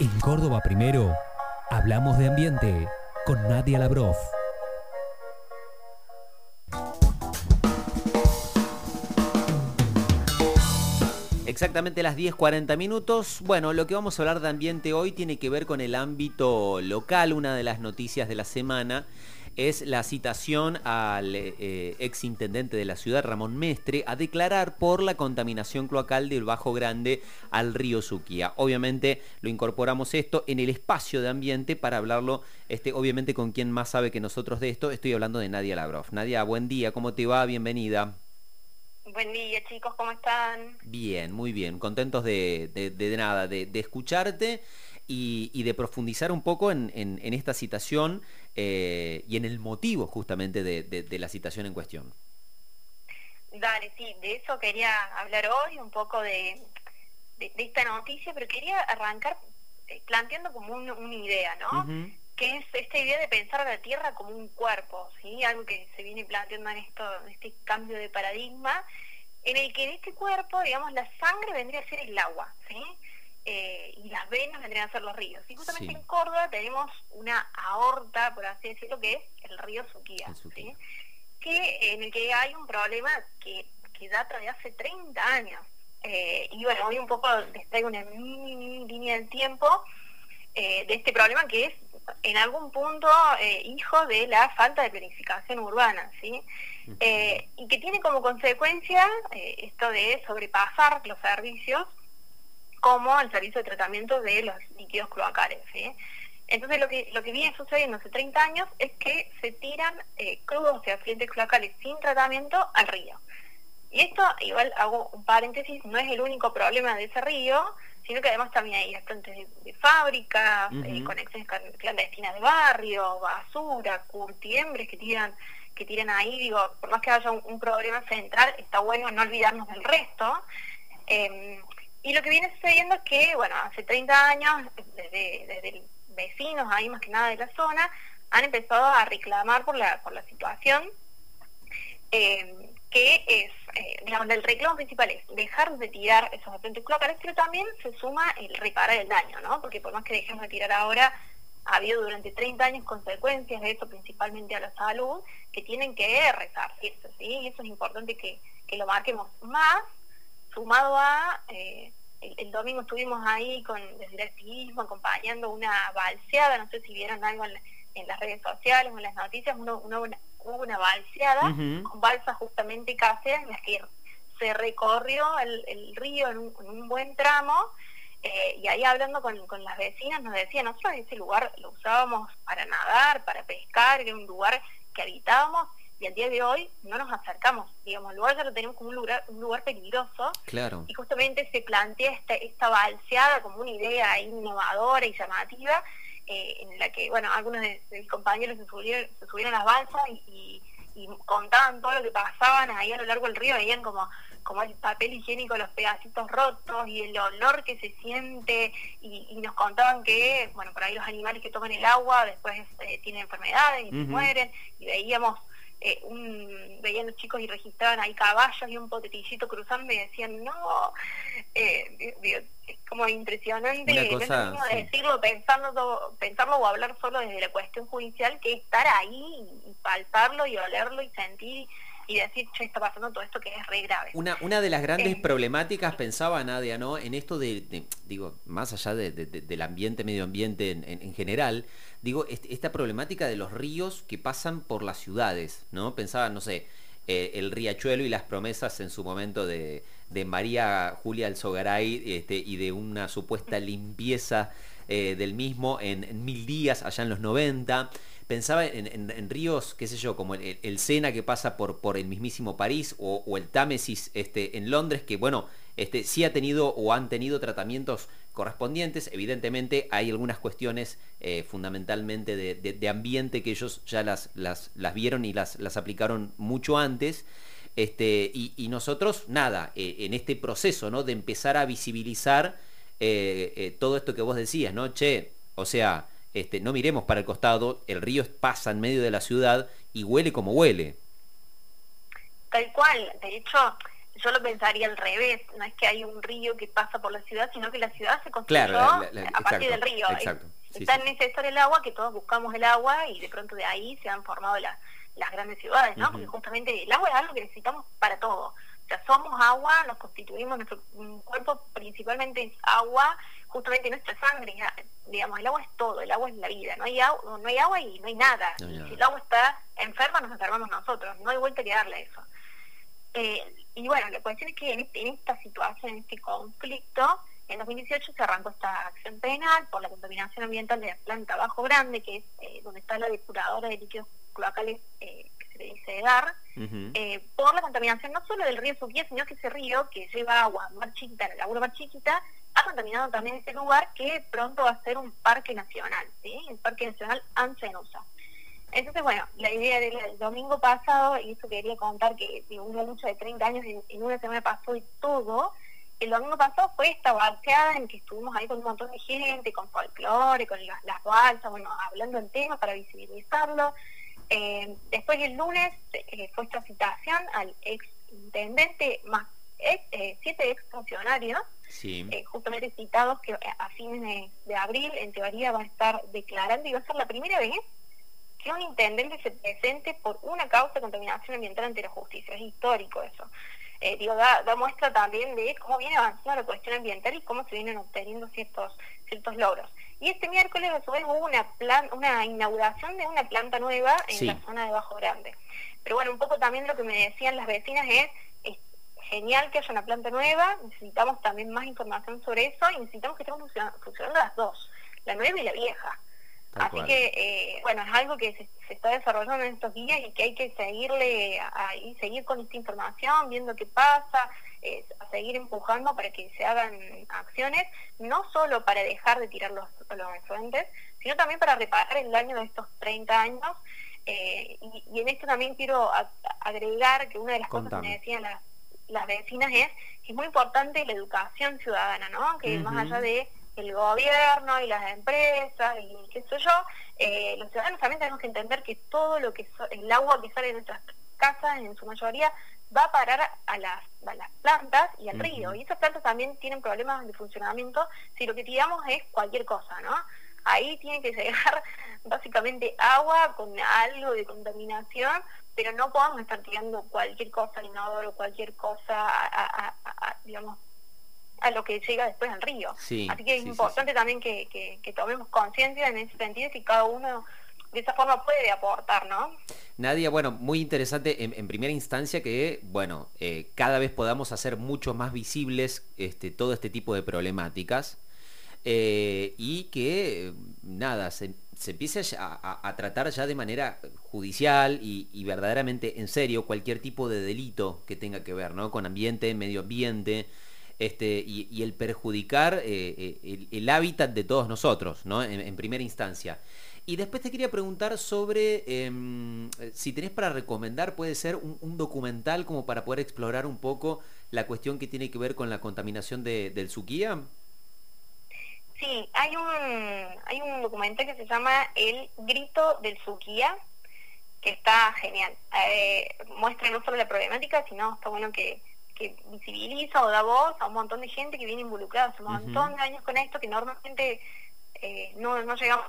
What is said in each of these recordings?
En Córdoba Primero, hablamos de ambiente con Nadia Labroff. Exactamente las 10.40 minutos. Bueno, lo que vamos a hablar de ambiente hoy tiene que ver con el ámbito local. Una de las noticias de la semana es la citación al eh, ex intendente de la ciudad, Ramón Mestre, a declarar por la contaminación cloacal del Bajo Grande al río Suquía. Obviamente lo incorporamos esto en el espacio de ambiente para hablarlo, este, obviamente con quien más sabe que nosotros de esto. Estoy hablando de Nadia Labrov. Nadia, buen día, ¿cómo te va? Bienvenida. Buen día chicos, ¿cómo están? Bien, muy bien, contentos de, de, nada, de, escucharte y, de profundizar un poco en, esta citación eh, y en el motivo justamente de, la citación en cuestión. Dale, sí, de eso quería hablar hoy, un poco de, esta noticia, pero quería arrancar eh, planteando como una idea, ¿no? que es esta idea de pensar a la Tierra como un cuerpo, ¿sí? Algo que se viene planteando en, esto, en este cambio de paradigma, en el que en este cuerpo, digamos, la sangre vendría a ser el agua, ¿sí? Eh, y las venas vendrían a ser los ríos. Y justamente en Córdoba tenemos una aorta, por así decirlo, que es el río Suquía, ¿sí? que, en el que hay un problema que, que data de hace 30 años. Eh, y bueno, hoy un poco les traigo una mini, línea del tiempo eh, de este problema que es en algún punto eh, hijo de la falta de planificación urbana, ¿sí? Eh, y que tiene como consecuencia esto de sobrepasar los servicios como el servicio de tratamiento de los líquidos cloacales, ¿sí? Entonces lo que, lo que viene sucediendo hace 30 años es que se tiran crudos y afluentes cloacales sin tratamiento al río. Y esto, igual hago un paréntesis, no es el único problema de ese río, sino que además también hay fuentes de, fábricas, eh, conexiones clandestinas de barrio, basura, curtiembres que tiran que tiran ahí, digo, por más que haya un, problema central, está bueno no olvidarnos del resto. Em, y lo que viene sucediendo es que, bueno, hace 30 años, desde, desde vecinos ahí más que nada de la zona, han empezado a reclamar por la, por la situación. Eh, que es, eh, digamos, el reclamo principal es dejar de tirar esos afluentes cloacales, pero también se suma el reparar el daño, ¿no? Porque por más que dejemos de tirar ahora, ha habido durante 30 años consecuencias de eso, principalmente a la salud, que tienen que resarcirse, ¿sí? Y eso es importante que, lo marquemos más, sumado a... Eh, el, domingo estuvimos ahí con desde el activismo acompañando una balseada, no sé si vieron algo en, las redes sociales o en las noticias, una, una, hubo una balseada con balsas justamente caseras en las que se recorrió el, río en un, buen tramo eh, y ahí hablando con, las vecinas nos decían, nosotros ese lugar lo usábamos para nadar, para pescar, era un lugar que habitábamos y al día de hoy no nos acercamos, digamos, el lugar ya lo tenemos como un lugar, un lugar peligroso claro. y justamente se plantea esta, esta balseada como una idea innovadora y llamativa eh, en la que, bueno, algunos de, mis compañeros se subieron, se subieron a las balsas y, contaban todo lo que pasaban ahí a lo largo del río, veían como, como el papel higiénico, los pedacitos rotos y el olor que se siente y, nos contaban que, bueno, por ahí los animales que toman el agua después eh, tienen enfermedades y se mueren y veíamos eh, un, veían los chicos y registraban ahí caballos y un potetillito cruzando y decían, no, eh, es como impresionante decirlo, pensando, pensarlo o hablar solo desde la cuestión judicial, que estar ahí y palparlo y olerlo y sentir y decir, che, está pasando todo esto que es re grave. Una, una de las grandes eh, problemáticas, pensaba Nadia, ¿no? En esto de, digo, más allá del ambiente, medio ambiente en, general, digo, esta problemática de los ríos que pasan por las ciudades, ¿no? Pensaba, no sé, eh, el riachuelo y las promesas en su momento de, María Julia Alzogaray este, y de una supuesta limpieza eh, del mismo en, mil días allá en los 90 pensaba en, ríos, qué sé yo, como el, Sena que pasa por, por el mismísimo París o, el Támesis este, en Londres, que bueno, este, sí ha tenido o han tenido tratamientos correspondientes. Evidentemente hay algunas cuestiones eh, fundamentalmente de, ambiente que ellos ya las, las, vieron y las, las aplicaron mucho antes. Este, y, nosotros, nada, eh, en este proceso ¿no? de empezar a visibilizar eh, todo esto que vos decías, ¿no? Che, o sea, este, no miremos para el costado, el río pasa en medio de la ciudad y huele como huele. Tal cual, de hecho, yo lo pensaría al revés, no es que hay un río que pasa por la ciudad, sino que la ciudad se construyó a partir del río. Exacto. es tan necesario el agua que todos buscamos el agua y de pronto de ahí se han formado las grandes ciudades, ¿no? Porque justamente el agua es algo que necesitamos para todo. O sea, somos agua, nos constituimos, nuestro cuerpo principalmente es agua, justamente nuestra sangre, digamos, el agua es todo, el agua es la vida, no hay, agua, no hay agua y no hay nada. si el agua está enferma, nos enfermamos nosotros, no hay vuelta que darle a eso. Eh, y bueno, la cuestión es que en, este, esta situación, en este conflicto, en 2018 se arrancó esta acción penal por la contaminación ambiental de la planta Bajo Grande, que es eh, donde está la depuradora de líquidos cloacales eh, que se le dice dar, eh, por la contaminación no solo del río Suquía, sino que ese río que lleva agua Mar Chiquita, la laguna Mar Chiquita, ha contaminado también ese lugar que pronto va a ser un parque nacional, ¿sí? el Parque Nacional Ancenusa. Entonces, bueno, la idea del domingo pasado, y eso quería contar que una lucha de 30 años en, una semana pasó y todo, el domingo pasado fue esta balseada en que estuvimos ahí con un montón de gente, con folclore, con las, las balsas, bueno, hablando del tema para visibilizarlo. Eh, después el lunes eh, fue esta citación al ex intendente más eh, siete ex funcionarios, justamente citados que a fines de, abril en teoría va a estar declarando y va a ser la primera vez un intendente se presente por una causa de contaminación ambiental ante la justicia. Es histórico eso. Eh, digo, da, muestra también de cómo viene avanzando la cuestión ambiental y cómo se vienen obteniendo ciertos ciertos logros. Y este miércoles a su vez hubo una, plan, una inauguración de una planta nueva en la zona de Bajo Grande. Pero bueno, un poco también lo que me decían las vecinas es, es genial que haya una planta nueva, necesitamos también más información sobre eso y necesitamos que estén funcionando las dos, la nueva y la vieja. Así que, eh, bueno, es algo que se, está desarrollando en estos días y que hay que seguirle y seguir con esta información, viendo qué pasa, eh, a seguir empujando para que se hagan acciones, no solo para dejar de tirar los, los sino también para reparar el daño de estos 30 años. Eh, y, en esto también quiero agregar que una de las cosas que me decían las, las vecinas es que es muy importante la educación ciudadana, ¿no? Que más allá de el gobierno y las empresas y qué sé yo, eh, los ciudadanos también tenemos que entender que todo lo que el agua que sale de nuestras casas en su mayoría va a parar a las, las plantas y al río y esas plantas también tienen problemas de funcionamiento si lo que tiramos es cualquier cosa, ¿no? Ahí tiene que llegar básicamente agua con algo de contaminación, pero no podemos estar tirando cualquier cosa inodoro, cualquier cosa, digamos, a lo que llega después al río. Así que es importante también que, que, tomemos conciencia en ese sentido si cada uno de esa forma puede aportar, ¿no? Nadia, bueno, muy interesante en, primera instancia que, bueno, eh, cada vez podamos hacer mucho más visibles este, todo este tipo de problemáticas eh, y que, nada, se, empiece a, tratar ya de manera judicial y, y, verdaderamente en serio cualquier tipo de delito que tenga que ver, ¿no? Con ambiente, medio ambiente, este, y, el perjudicar eh, eh, el, hábitat de todos nosotros, ¿no? En, primera instancia. Y después te quería preguntar sobre em, si tenés para recomendar, puede ser un, documental como para poder explorar un poco la cuestión que tiene que ver con la contaminación del Suquía. Sí, hay un, hay un documental que se llama El Grito del Suquía, que está genial. Eh, muestra no solo la problemática, sino está bueno que, que visibiliza o da voz a un montón de gente que viene involucrada hace un montón de años con esto, que normalmente eh, no, no llegamos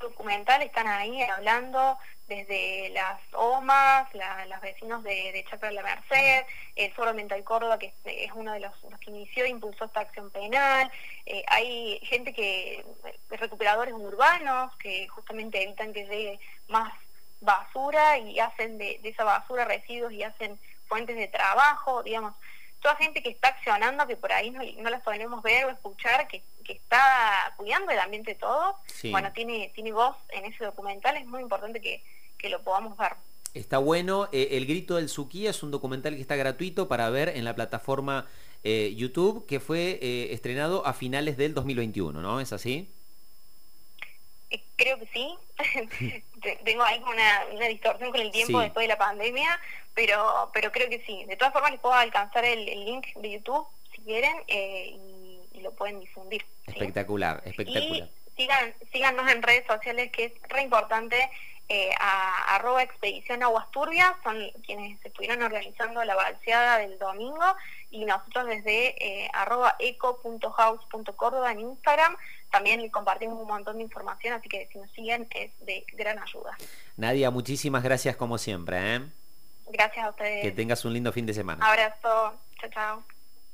documental están ahí hablando desde las OMAS, la, los vecinos de, de Chacra de la Merced, el Foro Mental Córdoba, que es, uno de los, que inició e impulsó esta acción penal, eh, hay gente que, recuperadores urbanos, que justamente evitan que llegue más basura y hacen de, de esa basura residuos y hacen fuentes de trabajo, digamos, toda gente que está accionando, que por ahí no, no las podemos ver o escuchar, que, que está cuidando el ambiente todo, bueno, tiene, tiene voz en ese documental, es muy importante que, que lo podamos ver. Está bueno, eh, El Grito del Suquía es un documental que está gratuito para ver en la plataforma eh, YouTube, que fue eh, estrenado a finales del 2021, ¿no? ¿Es así? Creo que sí. Tengo ahí una, una distorsión con el tiempo después de la pandemia, pero pero creo que sí. De todas formas, les puedo alcanzar el, link de YouTube si quieren eh, y, lo pueden difundir. Espectacular, espectacular. Y sigan, síganos en redes sociales, que es re importante eh, a arroba expedición aguas turbias, son quienes estuvieron organizando la balseada del domingo y nosotros desde eh, arroba eco.house.córdoba en Instagram también compartimos un montón de información, así que si nos siguen es de gran ayuda. Nadia, muchísimas gracias como siempre. ¿eh? Gracias a ustedes. Que tengas un lindo fin de semana. Abrazo. Chao, chao.